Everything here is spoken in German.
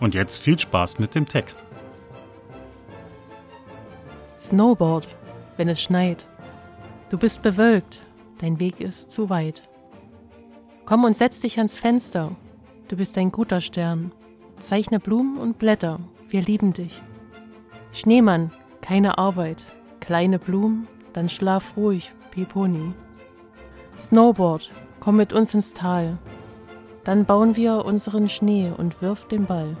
Und jetzt viel Spaß mit dem Text. Snowboard, wenn es schneit. Du bist bewölkt, dein Weg ist zu weit. Komm und setz dich ans Fenster, du bist ein guter Stern. Zeichne Blumen und Blätter, wir lieben dich. Schneemann, keine Arbeit, kleine Blumen, dann schlaf ruhig, Piponi. Snowboard, komm mit uns ins Tal. Dann bauen wir unseren Schnee und wirf den Ball.